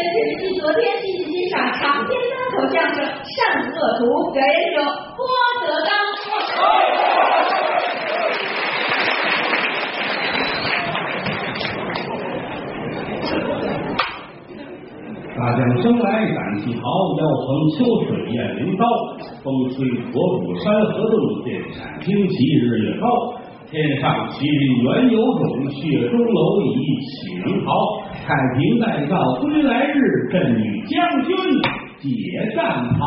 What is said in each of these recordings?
请继昨天继续欣赏长篇单口相声《善恶图》，表演者郭德纲。大将生来胆气豪，要逢秋水雁翎刀。风吹火舞山河动，电闪惊旗日月高。天上麒麟原有种，血中蝼蚁岂能逃？太平待造归来日，朕与将军解战袍。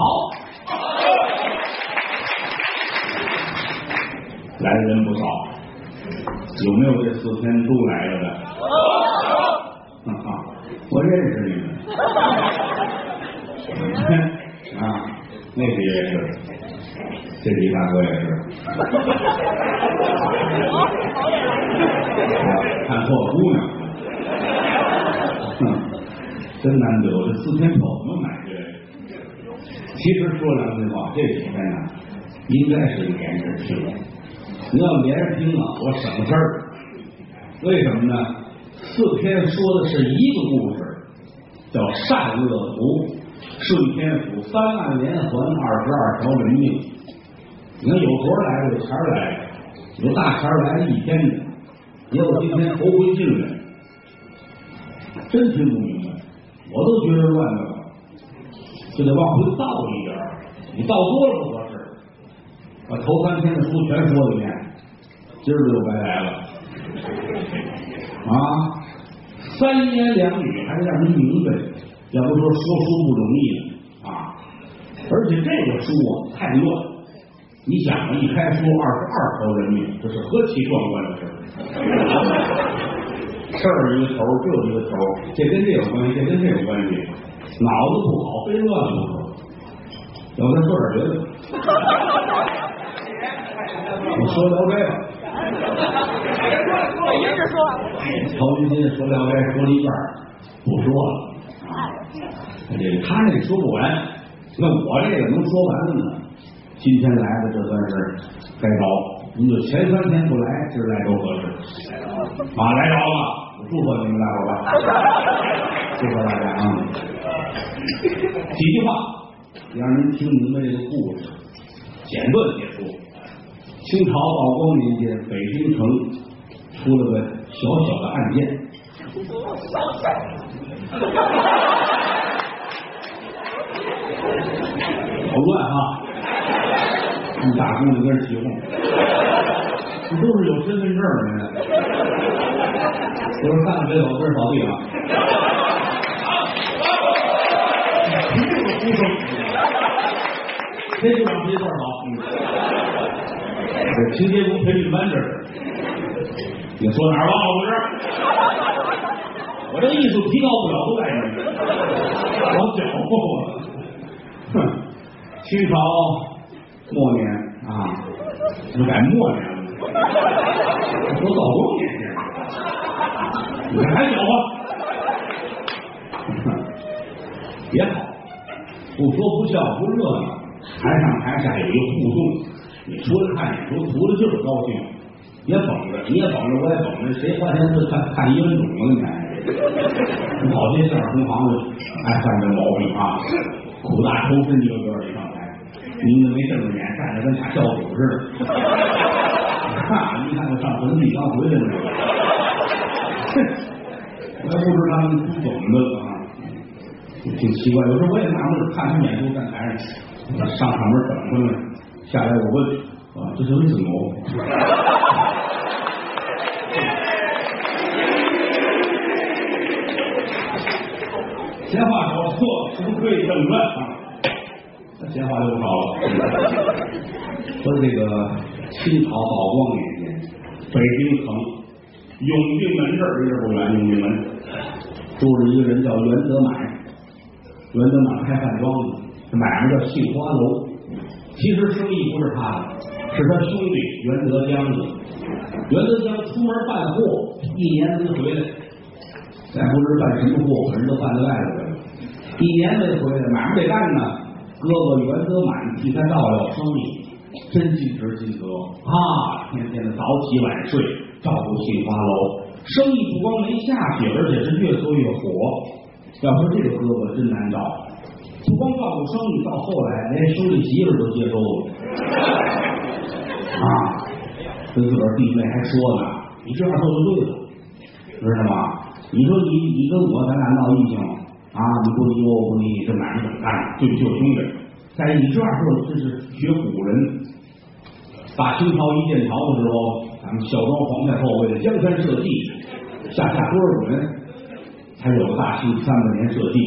来的人不少，有没有这四天都来了的？哈哈，我认识你们。啊，那个也是，这李大哥也是。看错姑娘，哼，真难得，这四天跑怎么买去？其实说良心话，这几天呢，应该是连着听。你要连着听啊，我省事儿。为什么呢？四天说的是一个故事。叫善恶图，顺天府三万连环二十二条人命。你看有活来的，有钱来的，有大钱来了一天的，也有今天头回进来，真听不明白，我都觉得乱了，就得往回倒一点你倒多了不合适，把头三天的书全说一遍，今儿就白来了啊！三言两语还得让人明白，要不说说书不容易啊！而且这个书啊太乱，你想啊，一开书二十二条人命，这是何其壮观的事儿！这儿一个头，这一个头，这跟这有关系，这跟这有关系，脑子不好，非乱不可。要不咱说点别的，我说聊斋吧。我接着说。曹云金说聊斋说了一半，不说了。这他那说不完，那我这个能说完的呢？今天来的这算是该着，您就前三天不来，今儿来都合适。啊，来着了，祝贺你们大伙吧，祝贺大家啊！几句话让您听明白这个故事，简短结束。清朝道光年间，北京城出了个小小的案件。好乱哈！你大姑娘跟人起哄，这都是有身份证的人。都是三个水手，跟着扫地啊！一定有呼声，谁就往谁这儿扫。这清洁工培训班这是，你说哪儿忘了我这儿？我这艺术提高不了，都在这儿，我搅和了。哼，清朝末年啊，不改末年了，都道光年你还搅和？也好，不说不笑不热闹，台上台下有一个互动。你出来看演出，图的就是高兴，别绷着，你也绷着，我也绷着，谁花钱是看看一分钟了？你看，好些相声同行子爱犯这毛病啊，苦大仇深一个个一上台，您都没睁着眼，站着跟俩小狗似的。哈，一看就上坟地刚回来。我也不知他们不懂的啊，挺奇怪。有时候我也纳闷，看他们演出在台上上场门等他们。下来我问啊，这是为什么？闲话少说，书归正传啊。那闲话就不少了。说这个清朝道光年间，北京城永定门这儿离这不远，永定门住着一个人叫袁德满，袁德满开饭庄的，买卖叫杏花楼。其实生意不是他的，是他兄弟袁德江的。袁德江出门办货，一年没回来，再不知办什么货，可能都办在外头了。一年没回来，买卖得干呢。哥哥袁德满替他照料生意，真尽职尽责啊！天天的早起晚睡，照顾杏花楼，生意不光没下去，而且是越做越火。要说这个哥哥真难找，不光照顾生意，到后来连兄弟媳妇都接收了啊！跟自个儿弟妹还说呢，你这样做就对了，知道吗？你说你你跟我咱俩闹异性啊，你不理我，我不理你，这买卖怎么干？对不起我兄弟。再你这样做，这是学古人。大清朝一建朝的时候，咱们孝庄皇太后为了江山社稷，下下多少人才有了大清三百年社稷。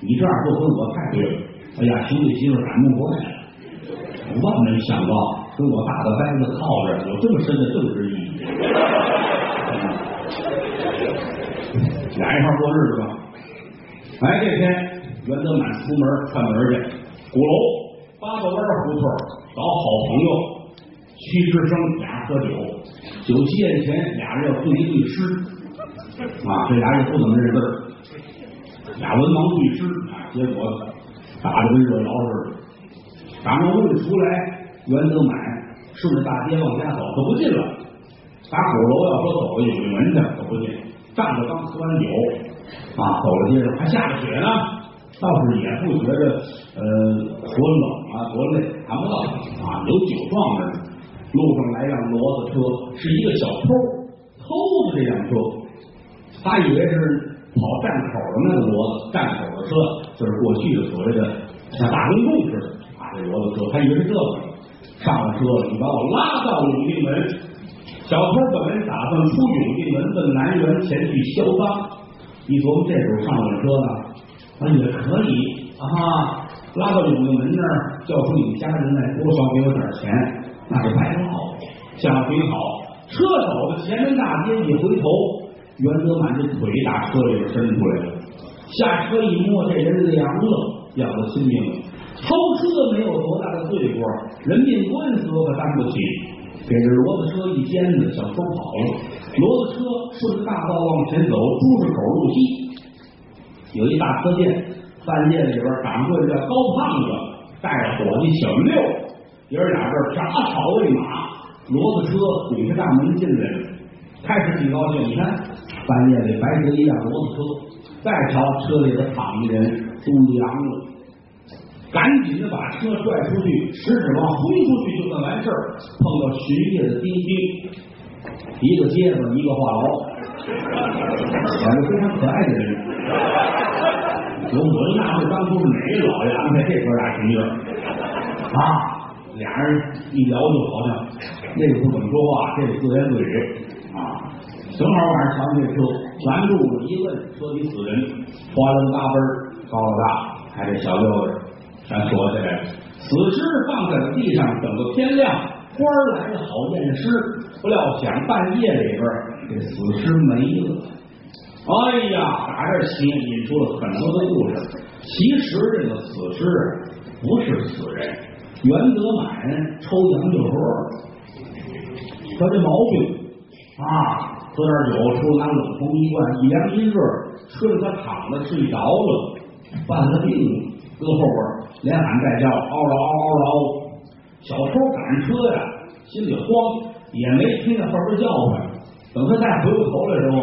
你这样做跟我太对了。哎呀，兄弟媳妇感动坏了。万没想到，跟我大的呆子靠着，有这么深的政治意义。俩一块过日子吧。哎，这天袁德满出门串门去，鼓楼八个弯胡同找好朋友屈之生俩喝酒，酒席宴前俩人要对一对诗啊，这俩人不怎么认字俩文盲对诗啊，结果打的跟热窑似的。打完屋里出来，袁德满顺着大街往家走，可不进了。打鼓楼要说走永定门去，可不进。站着刚喝完酒啊，走了街上还下着雪呢，倒是也不觉得呃多冷啊多累，谈不到啊，有酒壮着呢。路上来辆骡子车，是一个小偷偷的这辆车，他以为是跑站口的那个骡子，站口的车就是过去的所谓的像大公共似的啊，这骡子车，他以为是这个，上了车了，你把我拉到永定门。小偷本来打算出永定门奔南园前去销赃，一琢磨这时候上我车呢，啊也可以啊，拉到永定门那儿，叫出你们家人来，多少给我点钱，那就白闹。想挺好，车走到前门大街，一回头，袁德满这腿打车里边伸出来了，下车一摸，这人凉了，要了亲命了。偷车没有多大的罪过，人命官司我可担不起。给这骡子车一颠子，小偷跑了。骡子车顺着大道往前走，朱市口路西有一大车店，饭店里边掌柜的叫高胖子，带着伙计小六，爷儿俩这铡草喂马，骡子车顶着大门进来了。开始挺高兴，你看半夜里白得一辆骡子车，再瞧车里边躺一人，都凉了。赶紧的把车拽出去，食指往挥出去就算完事儿。碰到巡夜的丁丁，一个街坊一个话痨，两个非常可爱的人。我我就纳闷，当初是哪个老爷安排这哥俩巡夜啊？俩人一聊就好像那个不怎么说话，这个自言自语啊。正好晚上瞧这车，拦住了一问，说你死人，哗楞大奔高老大，还这小六子。全锁起来了，死尸放在了地上，等到天亮，官儿来了好验尸。不料想半夜里边，这死尸没了。哎呀，打这起引出了很多的故事。其实这个死尸不是死人，袁德满抽洋酒喝，他这毛病啊，喝点酒，出拿冷风一灌，一凉一热，吹着他躺着睡着了，犯了病，搁后边。连喊带叫，嗷嗷嗷嗷嗷！小偷赶车呀，心里慌，也没听见后边叫唤。等他再回过头来的时候，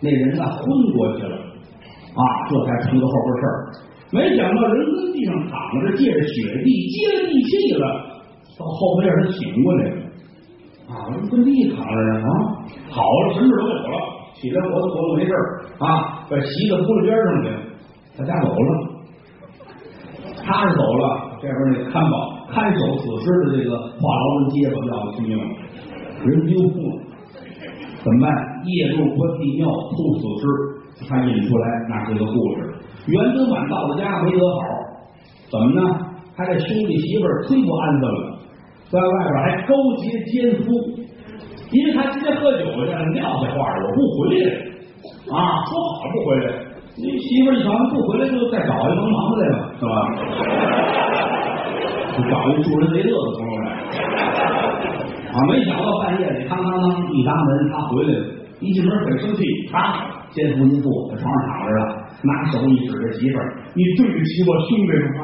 那人呢昏过去了，啊，这才出了后边事儿。没想到人跟地上躺着，借着雪地接了地气了，到后边让他醒过来了。啊，人跟地躺着呢，啊，好了，什么事都有了，起来活动活动没事啊，把席子铺到边上去，他家走了。他是走了，这边那看保看守死尸的这个话痨们街坊要亲命了，人丢了，怎么办？夜入关帝庙偷死尸，他引出来那是个故事。袁德满到了家没得好，怎么呢？他这兄弟媳妇忒不安分了，在外边还勾结奸夫，因为他今天喝酒去了，撂下话了，我不回来啊，说好了不回来。你媳妇一瞧不回来，就再找一帮忙的来了，是吧？就找一助人为乐的朋友来。啊，没想到半夜里，当当当一砸门，他回来了，一进门很生气，啊，奸夫淫妇在床上躺着了，拿手一指着媳妇儿，你对不起我兄弟吗？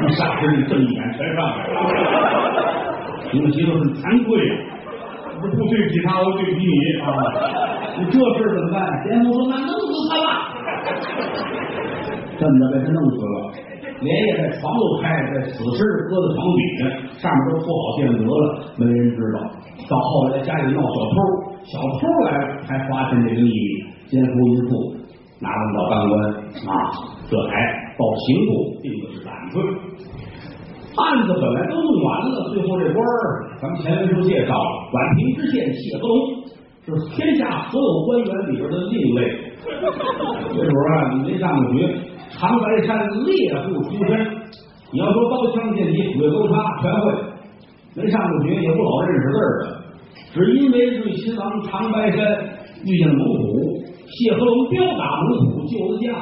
一霎时，你正义感全上来了，你们媳妇很惭愧啊。不是不对不起他，我对不起你啊！你这事怎么办？田丰说：“那弄死他吧！”这么着被他弄死了，连夜在床都开，在死尸搁在床底下，上面都铺好垫子了，没人知道。到后来家里闹小偷，小偷来了才发现这个秘密，奸夫淫妇拿他们当官啊，这才报刑部定的是胆罪。案子本来都弄完了，最后这官儿，咱们前文书介绍了，宛平知县谢和龙是天下所有官员里边的另类。这时候啊，你没上过学，长白山猎户出身，你要说刀枪剑戟斧钺钩叉全会，没上过学也不老认识字儿的，只因为瑞亲王长白山遇见了猛虎，谢和龙彪打猛虎救了驾，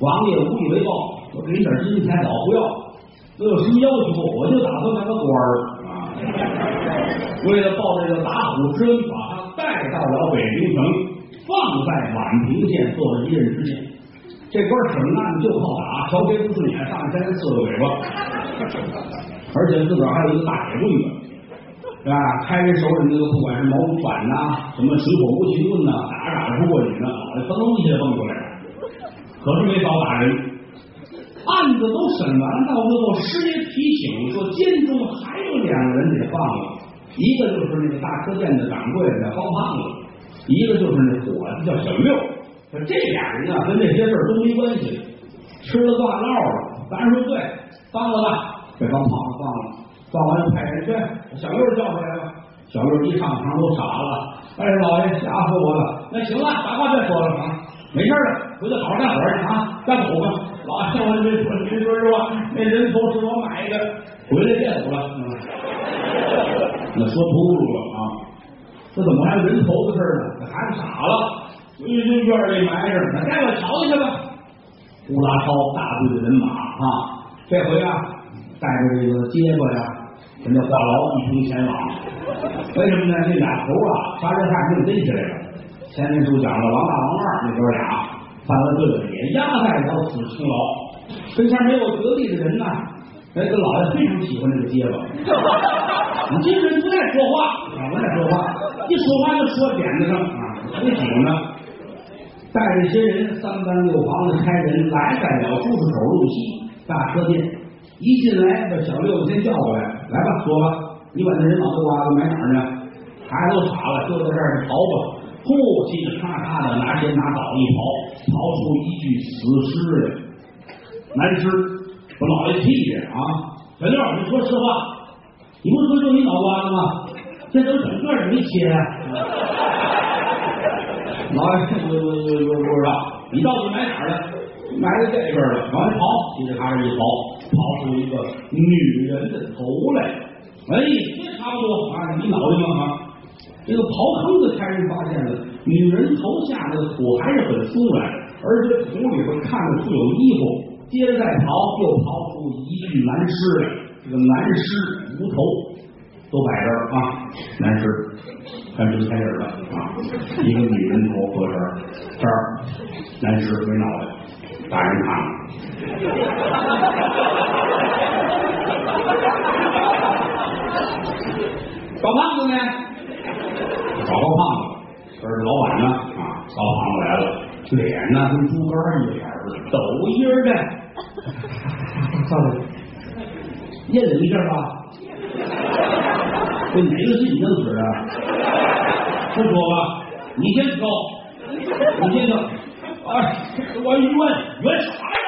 王爷无以为报，我给你点金银财宝不要。我有什么要求？我就打算当个官儿啊！为了报这个打虎之恩，把他带到了北平城，放在宛平县做了一任知县。这官审案就靠打，瞧谁不顺眼，上山刺个尾巴。而且自个儿还有一个大铁棍子，是吧？开人手里那个，不管是毛竹板呐，什么水火无情棍呐，打着打着不过瘾呢，脑袋噔一下蹦出来了。可是没少打人。案子都审完，到最后师爷提醒说，监中还有两个人得放了，一个就是那个大车店的掌柜的叫方胖子，一个就是那伙计叫小六。说这俩人啊，跟这些事儿都没关系，吃了挂闹了。咱说对，放了吧，这高胖子放了，放完就派人去小六叫回来了。小六一上堂都傻了，哎，老爷吓死我了。那行了，把话别说了啊，没事了，回去好好干活去啊，干走吧。老爷，我没说，您说实话，那人头是我买的，回来见我了。那说秃噜了啊！这怎么还有人头的事呢？这孩子傻了，回去院里埋着，那带我瞧瞧去吧。乌拉超大队的人马啊，这回啊，带着这个结巴呀，人家话痨一同前往。为什么呢？这俩头啊，杀人犯被逮起来了。前面书讲了，王大、王二那哥俩。犯了罪，也压在了死青牢。跟前没有得力的人呐，哎，这老爷非常喜欢这个结巴。你这个人不爱说话，不爱说话，一说话就说点子上啊，不喜欢呢。带着些人三班六房的差人来在了朱市口路西大车店，一进来把小六子先叫过来，来吧，说吧，你把那人脑袋瓜子埋哪儿呢？孩子都傻了，就在这儿刨吧。呼，叽里咔嚓的拿锨拿刀一刨，刨出一具死尸来，难尸，把老爷气的啊！小六，你说实话，你不是说就你脑瓜子吗？这都整个儿没切啊！老爷，我我我我不知道，你到底埋哪儿了？埋在这边了，往里刨，叽里咔嚓一刨，刨出一个女人的头来。哎，这差不多啊，你脑袋吗？啊？这个刨坑的开人发现了，女人头下的土还是很松软，而且土里边看得出有衣服。接着再刨，又刨出一具男尸来。这个男尸无头，都摆这儿啊，男尸，看这开眼了啊，一个女人头搁这儿，这儿男尸没脑袋，大人看了。小胖子呢？找高胖子，这是老板呢啊！高胖子来了，脸呢跟猪肝一样似的，抖音的。上来，验了一下吧。这哪个是你弄死的？不说吧，你先说，你先说。哎，我冤冤啥呀？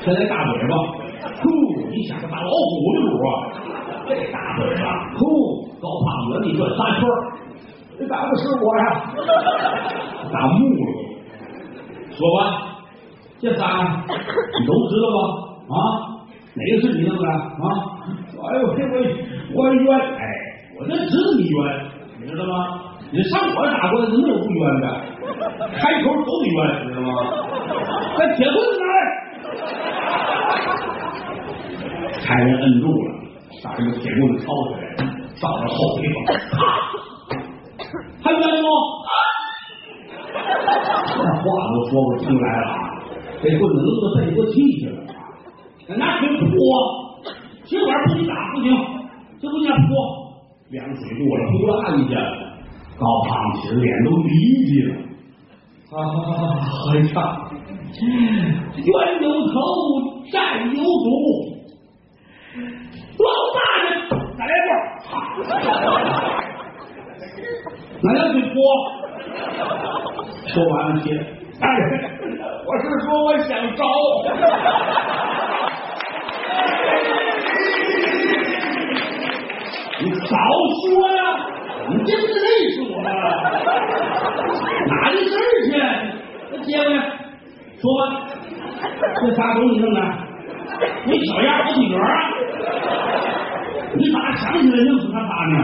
现在大嘴巴，呼，你像个大老虎的主啊！这大嘴巴，呼！高胖子，你转仨圈这咋不是我呀？打木了。说吧，这仨你都知道吧？啊，哪个是你弄的？啊？哎呦，这我我冤！哎，我这知道你冤，你知道吗？你上我这打官司没有不冤的，开头都得冤，知道吗？那铁棍子来，差人摁住了。把这个铁棍子抄起来，照着后背上，还冤不？这话都说不出来了，这棍子抡到背过气去了。拿腿扑，这玩意不许打不行，这不叫泼，凉水过了，呼啦一下，高胖起来，脸都离起了。啊，还差，冤有头，债有主。老大人，再来一那要去泼，说完了，接，大人，我是说我想招。你早说呀！你这不是累死我了？哪的事儿去？那接过来，说吧，这啥东西弄的？你小样好几格啊？你咋想起来弄死他仨呢？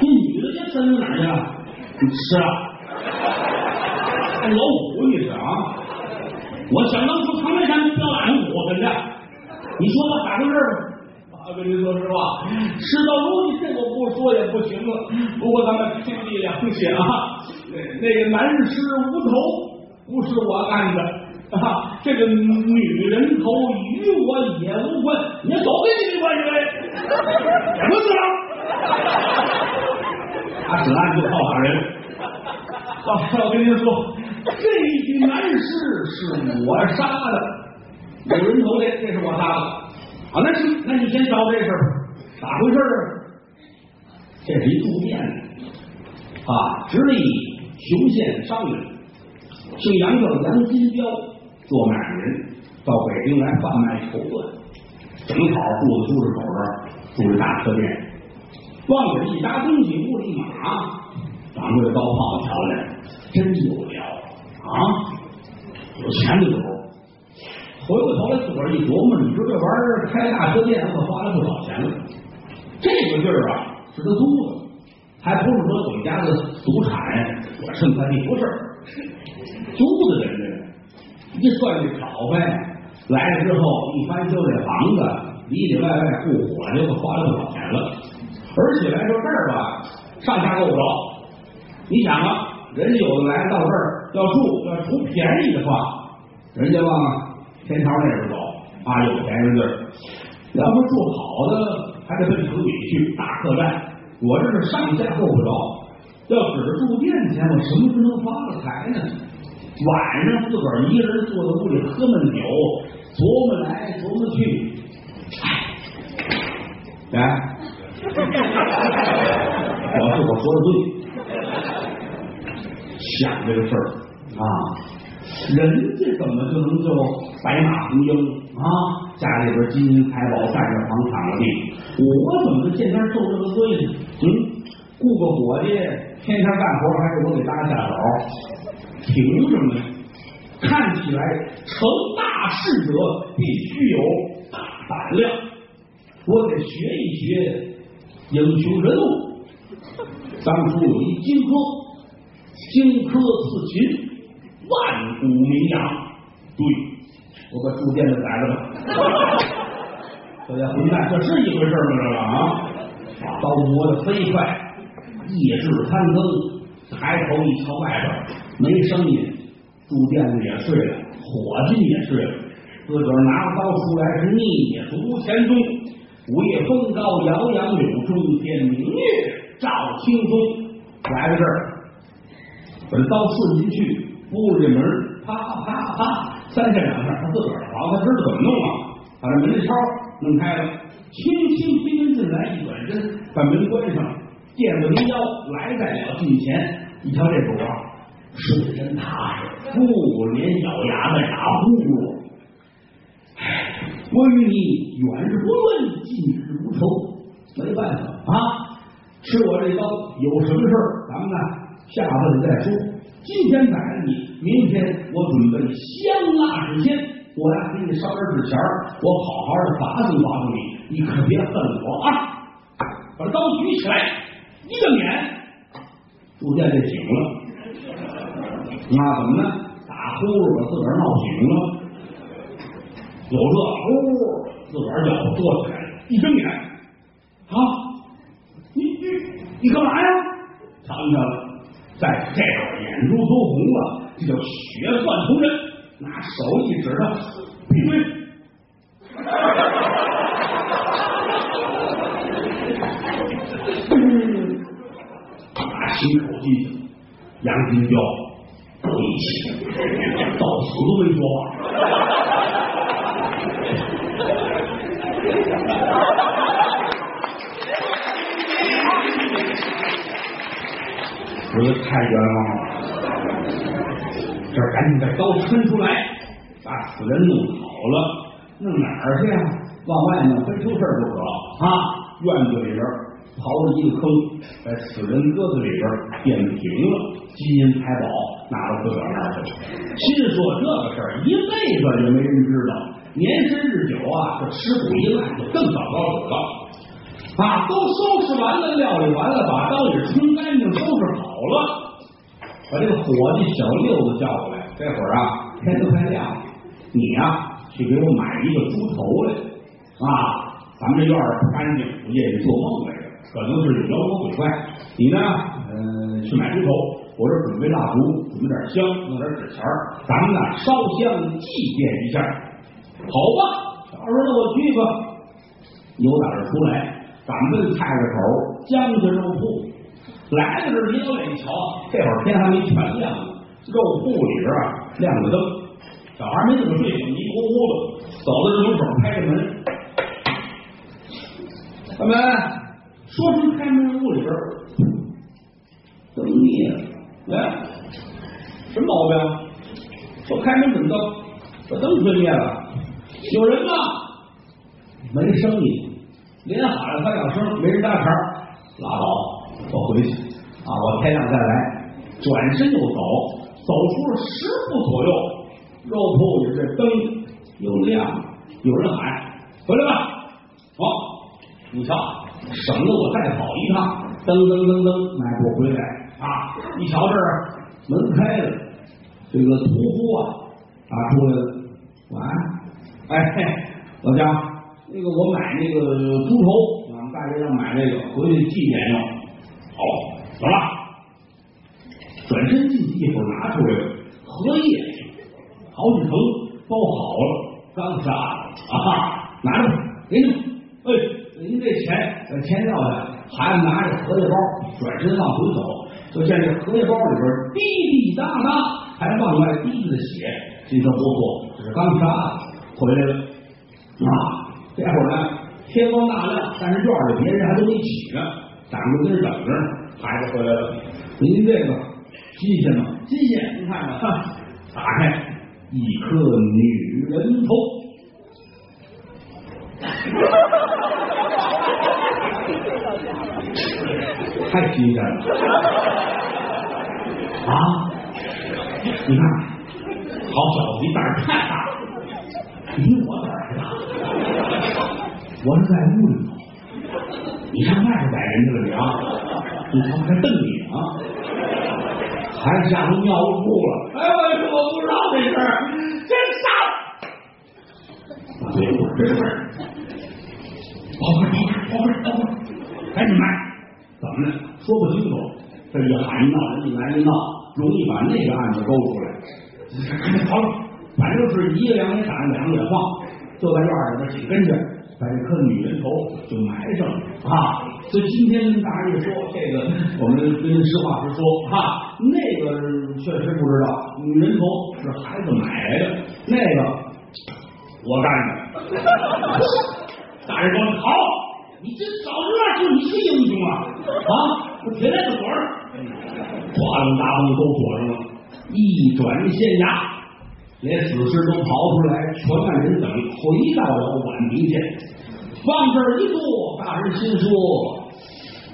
这女的这身子哪儿去了？你吃啊？还老虎你是啊？我想当初长白山标俺虎真的，你说吧，咋回事吧？我跟您说实话，事到如今，这我不说也不行了。不过咱们天地良心啊，那那个男尸无头不是我干的啊，这个女人头与我也无关，你走跟你没关系呗，也不是啊。他此案就靠打人。我跟您说，这具男尸是我杀的，有人头的，这是我杀的。啊，那行，那你先找这事儿，咋回事儿？这是一住店的啊，直隶雄县商人，姓杨叫杨金彪，做买卖人，到北京来贩卖绸缎，正好住在朱市口这儿，住着大客店，往里一搭东西，屋里马，掌柜的高炮瞧来，真有料啊，有钱的主。回过头来，自个儿一琢磨，你说这玩意儿开大车店可花了不少钱了。这个地儿啊，是他租的，还不是说我们家的祖产，我剩块地不是。租的人家一算这草呗，来了之后一翻修这房子，里里外外雇伙计，可花了不少钱了。而且来说这儿吧，上下够不着。你想啊，人家有的来到这儿要住，要图便宜的话，人家往。天朝那边走啊，有钱人地儿。要说住好的，还得奔城里去大客栈。我这是上下够不着，要指着住店钱，我什么时候能发了财呢？晚上自个儿一个人坐在屋里喝闷酒，琢磨来琢磨去，哎，我是我说的对，想这个事儿啊。人家怎么就能叫白马红缨啊？家里边金银财宝占着房产了地，我怎么见天受这个罪呢？嗯，雇个伙计，天天干活还是我给搭下手，凭什么呀？看起来成大事者必须有大胆量，我得学一学英雄人物。当初有一荆轲，荆轲刺秦。万古名扬，对，我把住店的宰了吧。这些混蛋，这是一回事吗？这个啊，把刀磨得飞快，意志参增，抬头一瞧外边没声音，住店的也睡了，伙计也睡了，自个儿拿刀出来是逆足前踪。午夜风高，摇杨柳，中天明月照清风。来到这儿，把刀刺进去。屋这门，啪啪啪啪，三下两下，他自个儿好，他知道怎么弄啊？把这门抄弄开了，轻轻推门进来，一转身把门关上，垫子离腰，来在了近前，一瞧这主啊，睡真踏实，不连咬牙的打呼噜。唉，我与你远日不论，近日无仇，没办法啊，吃我这刀，有什么事儿咱们呢下回再说。今天宰了你，明天我准备香辣纸钱，我呀给你烧点纸钱我好好的罚送罚送你，你可别恨我啊！把刀举起来，一个脸，住店就醒了。那怎么呢？打呼噜把自个儿闹醒了，有这呼，自个儿就坐起来了，一睁眼，啊，你你你干嘛呀？藏起来了。在这边眼珠都红了，这叫血钻同仁，拿手一指他，闭嘴。大心口气，杨金彪，对不起，到死都没说话。我就太冤枉了，这赶紧把刀抻出来，把死人弄好了，弄哪儿去呀、往外弄，非出事儿不可啊！院子里边刨了一个坑，把死人搁在里边变平了，金银财宝拿到自个儿那儿去了。心说这个事儿一辈子也没人知道，年深日久啊，这尸骨一烂就更糟糕死了。啊，都收拾完了，料理完了，把刀也冲干净，收拾好了，把这个伙计小六子叫过来。这会儿啊，天都快亮了，你呀、去给我买一个猪头来啊！咱们这院儿不干净，夜里做梦来着，可能是有妖魔鬼怪。你呢，呃，去买猪头，我这准备蜡烛，准备点香，弄点纸钱儿，咱们呢烧香祭奠一下，好吧？儿子，我去吧。由打这出来，赶奔菜市口江家肉铺。来到这儿，一眼一瞧，这会儿天还没全亮呢，肉铺里边啊亮着灯，小孩没怎么睡醒，迷糊糊的走到这门口，开着门，开门，说声开门，屋里边灯灭了，来，什么毛病？说开门怎么灯，把灯吹灭了，有人吗？没声音，连喊了三两声，没人搭茬，拉倒，我回去啊，我天亮再来。转身又走，走出了十步左右，肉铺里这灯又亮了，有人喊：“回来吧！”好，你瞧，省得我再跑一趟，噔噔噔噔迈步回来啊！一瞧这儿门开了，这个屠夫啊啊出来了，晚安，哎，老姜。那个我买那个猪头，俺们大街上买那个，回去祭奠用。好，走了。转身进去一会儿拿出来，荷叶，好几层包好了，刚杀的啊，拿着给你，哎，您这钱把钱要下，孩子拿着荷叶包，转身往回走，就见这荷叶包里边滴滴答答，还往外滴着血，心说不错，这是刚杀的，回来了啊。这会儿呢，天光大亮，但是院里别人还都没起呢，咱们跟这等着呢。孩子回来了，您这个新鲜吗？新鲜，您看看，哈，打开一颗女人头。太新鲜了啊！你看，好小子，你胆儿太大了，比我。我是在屋里头，你上外头逮人去了你啊？你瞧还瞪你啊？孩子吓出尿裤了！哎，我我不知道这事儿，真傻！对，这事儿，跑快跑快跑快跑快，赶紧卖！怎么呢？说不清楚，这一喊一闹，人一来一闹，容易把那个案子勾出来。赶紧跑了，反正是一个两眼闪，两个眼晃，就在院里边紧跟着。把这颗女人头就埋上了啊！所以今天跟大家一说这个，我们跟实话实说哈，那个确实不知道，女人头是孩子买来的，那个我干的。大人说好，你这早知道就你是英雄啊！啊，我铁链子锁上，花灯大灯都锁上了，一转县衙。连死尸都刨出来，全按人等，回到了宛平县。往这儿一坐，大人心说：“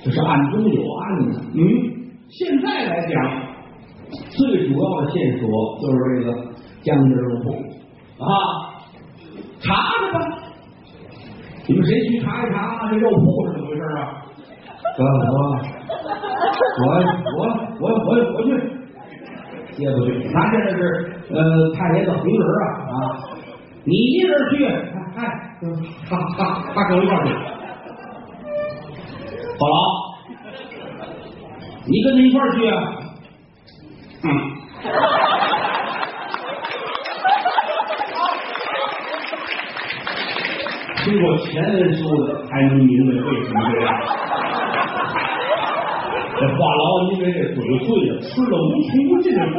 这是暗中有案呢。”嗯，现在来讲，最主要的线索就是这个江家肉铺啊，查查吧。你们谁去查一查这肉铺是怎么回事啊？我我我我我我去。接不去，他现在是呃太爷的红人啊啊！你一人去，哎，他他他跟我一块去。好了，你跟他一块去啊？嗯。听过前人说的，才能明白为什么这样。这话痨因为这嘴碎了，吃了无穷无尽的亏，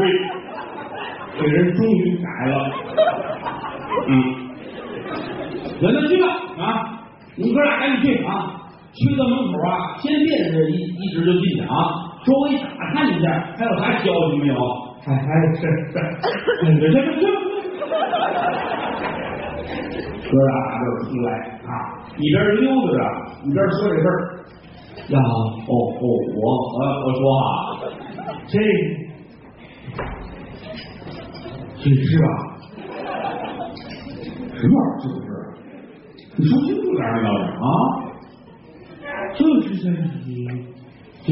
这人终于改了。嗯，让他去吧啊！你们哥俩赶紧去啊！去到门口啊，先别是一一直就进去啊，周围打探一下，还有啥消息没有？还还是是，这这这这。哥俩就出来啊，一边溜达着，一边说这事儿。呀，哦哦，我我我说啊，这这是啊？什么玩意儿？这不是？你说清楚点儿，要是啊？就是在你你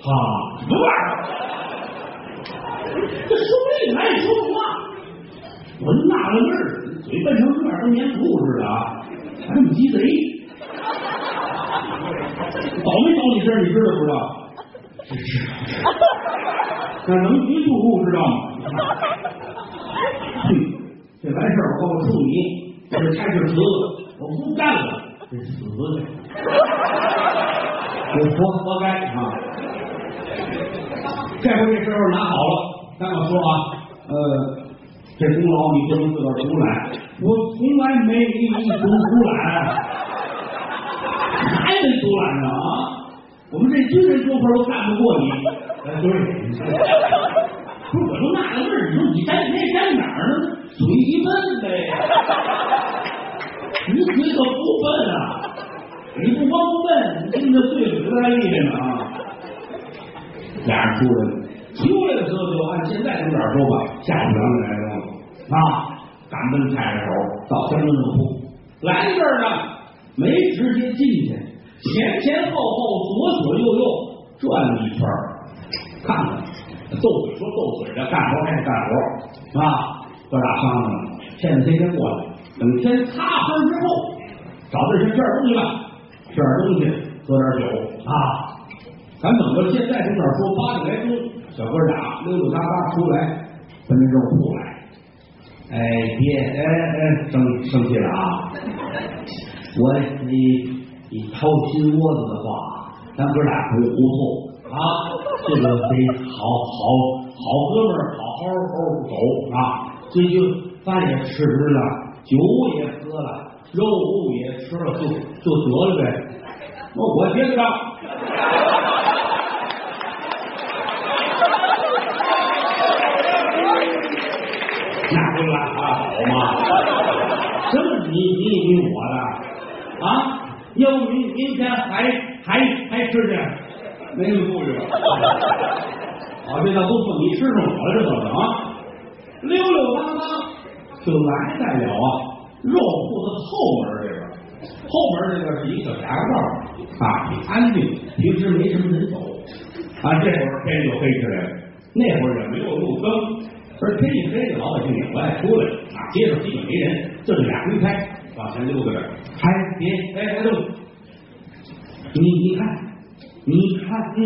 哈什么玩意儿？这说不定还说不话。我纳了闷儿，嘴笨成这样，跟粘土似的啊，还那么鸡贼。倒没倒你这儿，你知道不知道？是是，那能局不顾知道吗？哼，这完事儿我告诉你，我这差事辞了，我不干了，这死去，我活活该啊！这回这事儿拿好了，咱要说啊，呃，这功劳你不能自个儿独揽，我从来没一独独揽。还没独揽呢啊！我们这军人说话都干不过你。对，不是我就纳了闷儿，你说你沾谁沾哪儿呢？嘴笨呗，你嘴可不笨啊！你不光不笨，你听着对嘴还厉害呢啊！俩人出来了，出来的时候就按现在这点说吧，下午两点来钟了啊，赶奔菜市口到乡镇政府，来这儿呢。没直接进去，前前后后、左左右右转了一圈看看，斗嘴说斗嘴的，干活还是干活啊？哥俩商量，现在天天过来，等天擦黑之后，找地儿先吃点东西吧，吃点东西，喝点酒啊。咱等到现在这点说八点来钟，小哥俩溜溜达达出来，奔着肉铺来。哎，别，哎哎，生生气了啊！我你你掏心窝子的话，咱哥俩不糊涂啊，这个得好好好哥们儿，好好好走啊。这就饭也吃了，酒也喝了，肉也吃了，就就得了呗。那我接着。那不拉倒吗？什么你你你我的？啊！要不明明天还还还吃去？没那么顾虑了。好，这道都算你吃上我了，这怎么啊？溜溜达达就来在了啊肉铺的后门这边，后门这边是一个小夹道啊，挺安静，平时没什么人走啊。这会儿天就黑起来了，那会儿也没有路灯，而天一黑，老百姓也不爱出来啊。街上基本没人，就是俩推开往前溜达着。还别哎，别动！你你看，你看，嗯，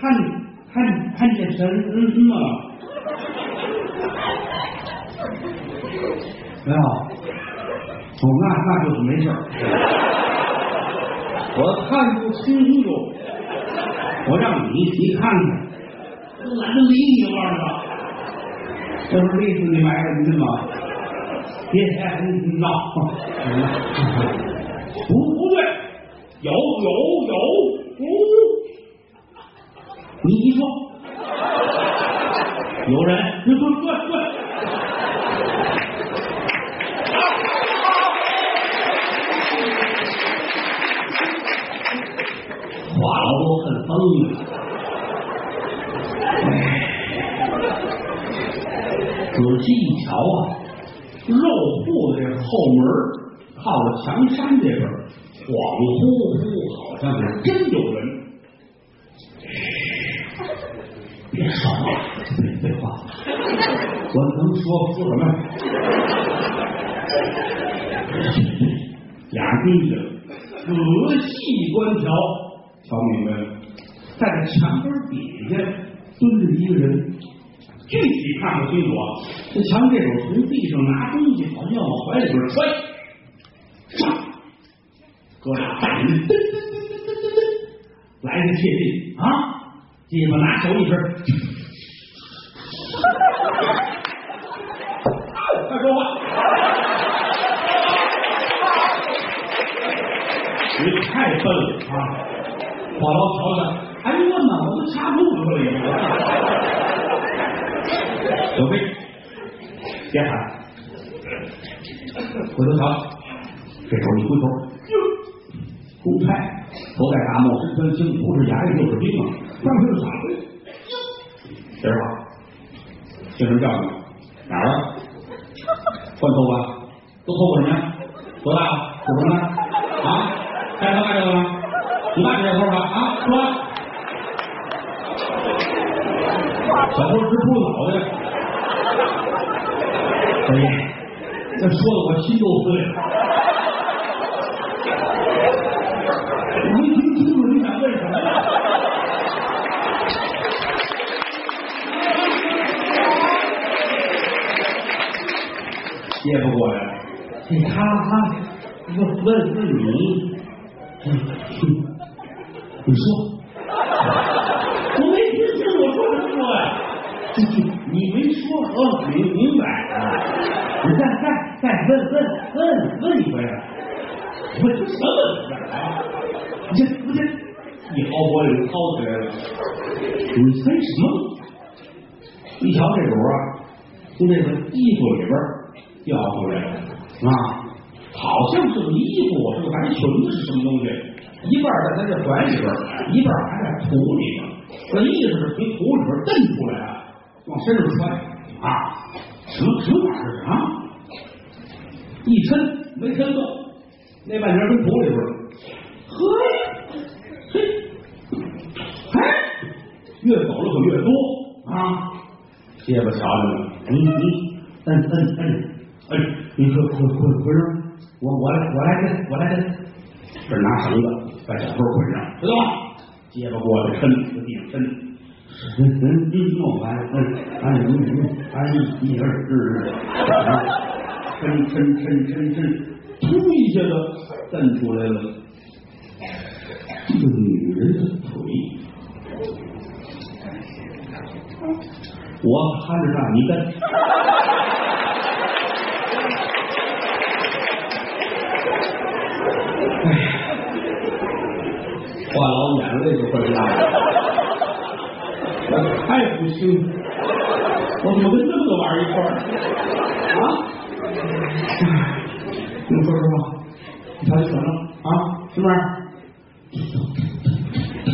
看看看见什么了？没有？哦，那那就是没事我看不清楚，我让你你看看，懒得理你玩了。这不是累死你埋汰你吗？别闹！不不对，有有有，不，你一说，有人，对对对对，话都很疯了，仔细一瞧啊，肉铺的这后门。靠着墙山这边，恍惚惚，好像是真有人。别废话，我能说说什么？俩盯着，仔细观瞧，瞧明白了，在墙根底下蹲着一个人，具体看不清楚。这墙这手从地上拿东西，好像要往怀里边揣。哥俩大人噔噔噔噔噔噔来个切近啊！结巴拿手一指，快说话！你太笨了啊！话痨瞧瞧，哎呦我脑子插肚子了已经。小飞，别喊，回头瞧，这时候一回头，哟，公差，头戴大帽，身穿青，不是衙役就是兵啊，当时就傻了。谁好？姓什么叫什么？哪儿？换头发？都头发什么呀？多大？属什么？啊？干什么干这个吗？你爸这头发啊？说。小偷直秃脑袋，大爷，这说的我心都碎了。我没听清楚你想问什么呀？接不过来，这他他问问问你，你说，我没听清我说什么呀？你没说哦，明明白啊？你再再再问问问问一回，问什么问题啊？你这不这一薅脖领薅起来了，你分什么？一瞧这主啊，从这个衣服里边掉出来了啊，好像是个衣服，是个白裙子是什么东西？一半在他这怀里边，一半还在土里边。这意思是从土里边蹬出来啊，往身上穿啊，什么什么玩意儿啊？一抻没抻动，那半截跟土里边，嘿，嘿，哎，越走了可越多啊！结巴瞧着呢，你你摁摁摁摁，你说捆捆捆上，我我来我来跟我来这，这拿绳子把小偷捆上，知道吗？结巴过来抻，搁地上抻，嗯嗯嗯，弄完嗯，哎嗯嗯，哎一二日，抻抻抻抻抻，突一下子蹬出来了，这个女人的腿。我看着让你跟。眼泪就会下来，我太不幸，我怎么跟这么个玩意儿一块儿啊？你说实话，你瞧你怎么了啊？是不是？腿。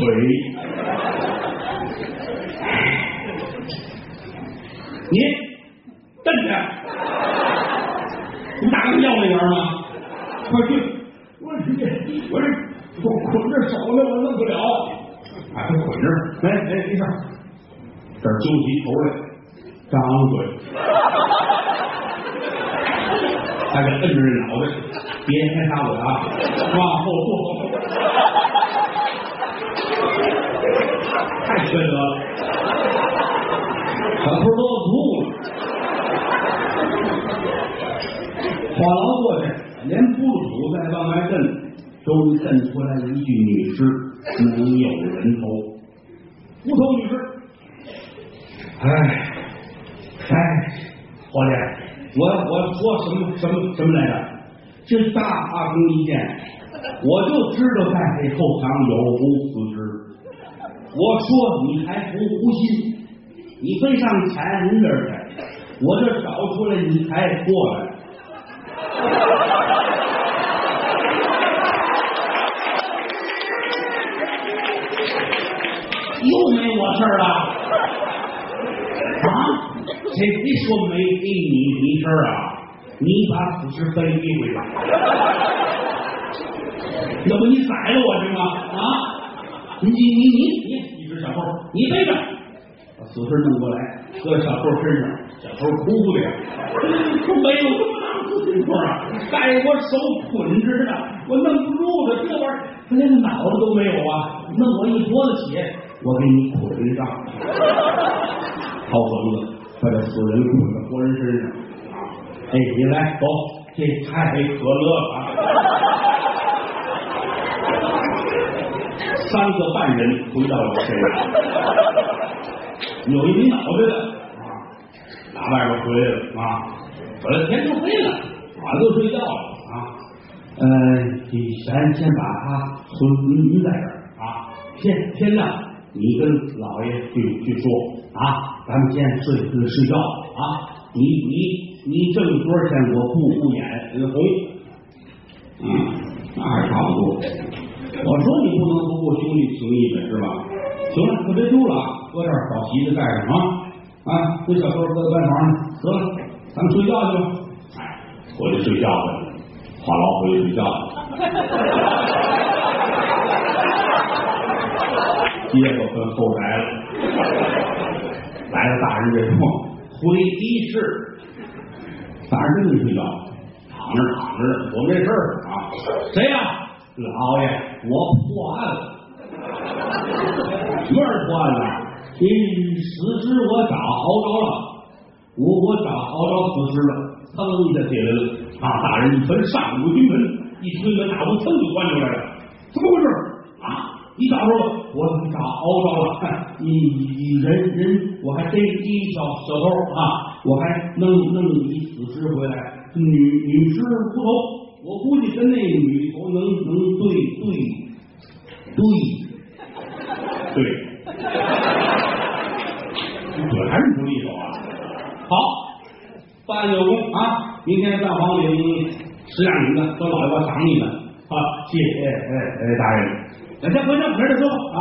你瞪着，你打个要那人吗？快去！我是这，我这我捆着手呢，我弄不了。把他捆着，哎哎，没事。这儿揪起头来，张嘴，还得摁着脑袋，别先插嘴啊，往后坐。太缺德了。小偷都要吐了，话痨过去，连铺土再往外蹬，终于蹬出来了一具女尸，没有人头，无头女尸。哎，哎，伙计，我我说什么什么什么来着？这大阿公一见，我就知道在这后堂有无死尸。我说你还不服心？你非上前人这儿去，我这找出来你才过来。又没我事儿了啊？谁谁说没给你你事儿啊？你把死尸背一回吧。要不你宰了我行吗？啊？你你你你你，你是小偷，你背着。把死尸弄过来，搁小偷身上，小偷哭的呀，说没有这么大自行车啊，在我手捆着呢，我弄不住的，这玩意儿他连脑子都没有啊，弄我一脖子血，我给你捆上，掏绳子把这死人捆在活人身上，哎，你来走，这太可乐了。三个半人回到我身上，有一没脑袋的啊，打外边回来了啊，回来天都黑了，晚都睡觉了啊。呃，咱先把他存您在这儿啊，天天亮你跟老爷去去说啊，咱们先睡睡觉啊。你你你挣多少钱我不不演红，嗯，那还差不多。我说你不能不顾兄弟情谊的是吧？行了，可别丢了，搁这儿找席子盖上啊啊！这小偷搁在床上，得了，咱们睡觉去吧。哎，回去睡觉去。话痨回去睡觉了。结果跟后来了，来了大人这说回一室，大人真睡觉，躺着躺着，我没事啊。谁呀？老爷，我破案了。什么人破案了？你死尸我找好着了，我我找好着死尸了，噌一下起来了。啊！大人一分上午军门，一推门，大门噌就关出来了。怎么回事？啊！你找着了，我找熬着了。你你人人，我还逮一小小偷啊！我还弄弄一死尸回来，女女尸无头，我估计跟那女头能能对对对对，这还是不利索啊！好，办案有功啊！明天上房领十两银子，说老爷我赏你们啊！谢谢，哎哎大人，那先回正门再说啊！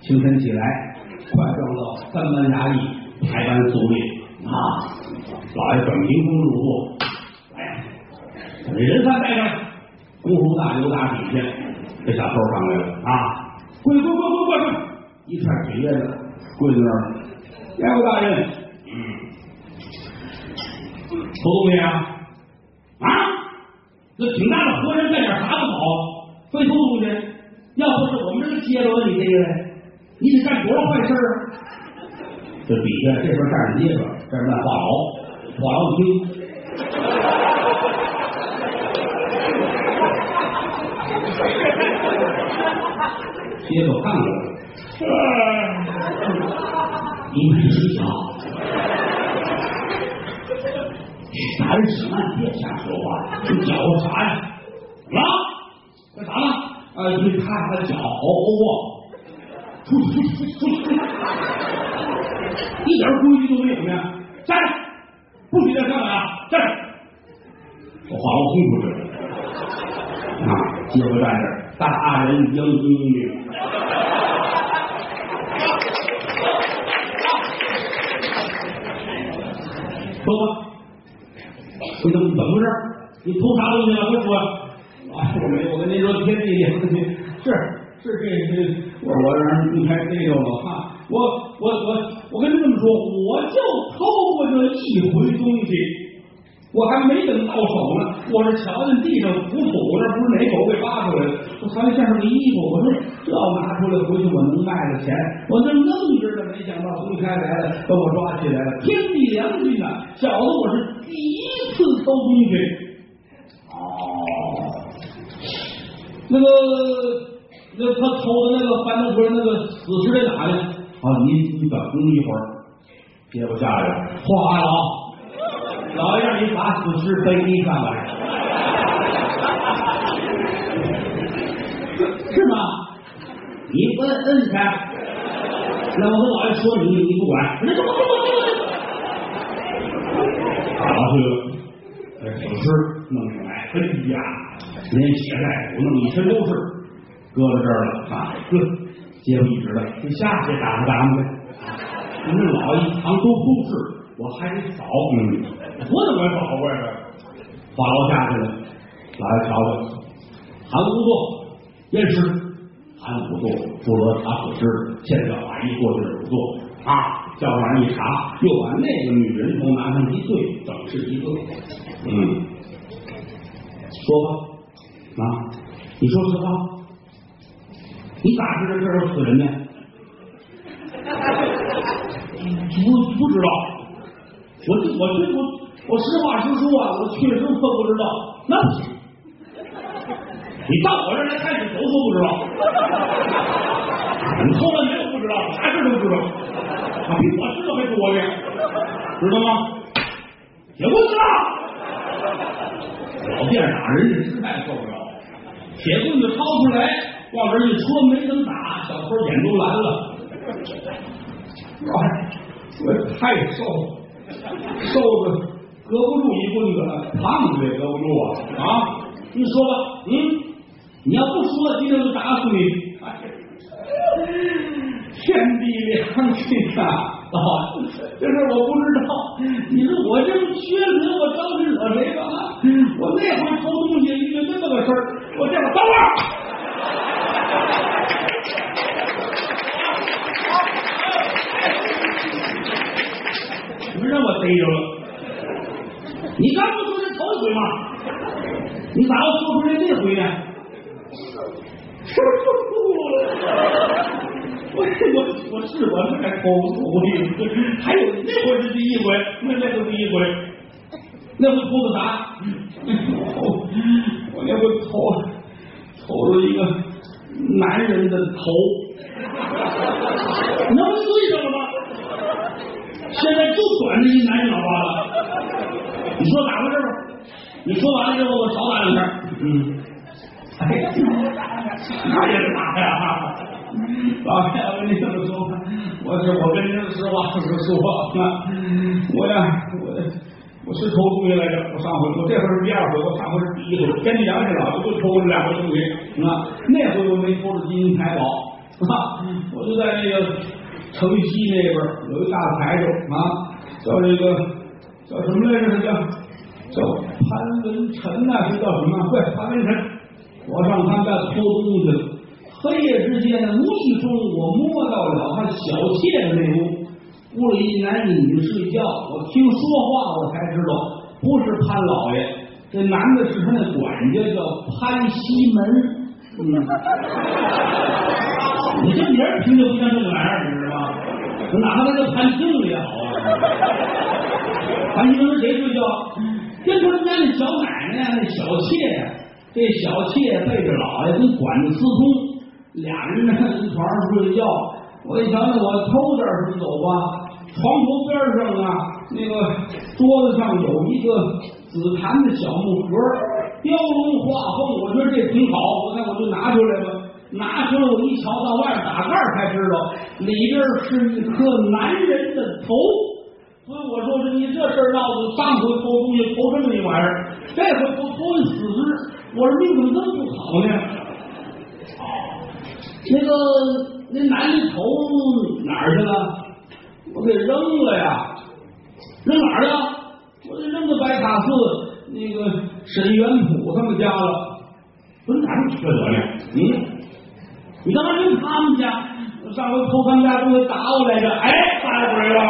清晨起来，快装到三班衙役排班肃立啊！老爷本凭空入座，哎，人犯带上，功夫大牛打底下，这小偷上来了啊！跪跪跪跪跪跪，一串铁链子跪在那儿了，衙务大人，嗯。偷东西啊！啊，那挺大的活人干点啥不好？非偷东西？要不是我们这个街道你这个，你得干多少坏事啊？这底下这边站着街坊，这边话痨，话痨听，街坊看过来，你们睡觉。大人千万别瞎说话，你叫我啥呀？啊？干啥呢？啊，你看他脚好不？出去出去出去出去！一点规矩都没有呢！站着，不许再上来啊！站着！我话我轰出去了。啊，接回站着，大人英明。说吧。你怎么怎么回事？你偷啥东西了？快说！我没，我跟您说，天地良心是是这这，我我让人开逮着了哈！我我我我跟您这么说，我就偷过这一回东西，我还没等到手呢，我是瞧见地上浮土，那不是哪狗给扒出来的？我瞧见下面的衣服，我说这要拿出来回去，我能卖了钱。我正愣着呢，没想到公开来了，把我抓起来了。天地良心呐，小子，我是第一。次偷东西，哦，那个那他偷的那个翻动棍，那个死尸在哪呢？啊，你你等一会儿，接不下来，话老，老爷让你把死尸背上来，是吗？你摁摁开，那我跟老爷说你，你不管，那走走走走打去了。死尸弄上来，哎呀，连血带骨弄一身都是，搁在这儿了啊！呵，接不一直的，你下去打不打呗？你们老一堂都不是，我还得扫，嗯，我怎么扫过来的？花楼下去了，老爷瞧瞧，韩五座验尸，韩五座负责查死尸，现在法医过去五座啊，叫上人一查，又把那个女人头拿上一对，整是一个。嗯，说吧，啊，你说实话，你咋知道这是死人呢？不不知道，我我我我实话实说啊，我确实不不知道，那不行，你到我这儿来开始都说不知道。你后来没有不知道，啥事都知道，啊，比我知道还多呢，知道吗？也不知道，老店长人家实在受不了，铁棍子掏出来，往这一戳，没等打，小偷眼都蓝了。哎，我太瘦了，瘦的搁不住一棍子了，胖子也搁不住啊！啊，你说吧，嗯，你要不说，今天就打死你！天地良心啊！啊，这事我不知道。你说我这么缺德，我招谁惹谁吧？我那回偷东西遇见这么个事儿，我这会等会儿。你们让我逮着了。你刚不说这头一回吗？你咋又说出来这回呢？我我我是我是该偷偷的，还有那回是第一回，那那是第一回，那回偷的啥？我那回偷偷了一个男人的头，那不对上了吗？现在就短这一男人脑瓜子，你说咋回事吧？你说完了之后，我少打两下。嗯，哎呀，那也是打呀！老爷，我跟你这么说吧，我是我跟您实话实说啊，我呀，我我是偷东西来着，我上回我这回是第二回，我上回是第一回，跟你良心了，我就偷了两回东西啊。那回我没偷着金银财宝啊，我就在那个城西那边有一大财主啊，叫这个叫什么来着？叫叫潘文臣呐、是叫什么？对，潘文臣，我上他们家偷东西了。黑夜之间，无意中我摸到了他小妾的那屋，屋里一男一女睡觉。我听说话，我才知道不是潘老爷，这男的是他那管家，叫潘西门。嗯，你这名儿听着不像这个玩意儿，你知道吗？哪怕他叫潘庆也好啊。潘西门跟谁睡觉？跟他们家那小奶奶，那小妾呀，这小妾背着老爷跟管子私通。俩人呢，一床上睡觉。我一瞧，那我偷点什么走吧？床头边上啊，那个桌子上有一个紫檀的小木盒，雕龙画凤，我觉得这挺好，我看我就拿出来吧。拿出来我一瞧，到外面打盖才知道，里边是一颗男人的头。所以我说是你这事儿闹的，上回偷东西偷这么一玩意儿，这回偷偷一死尸，我说命怎么这么不好呢？那个那男的头哪儿去了？我给扔了呀，扔哪儿了？我给扔到白塔寺那个沈元普他们家了。我说咋这么缺德呢？嗯，你干嘛扔他们家？上回偷他们家东西打我来着，哎，打鬼了！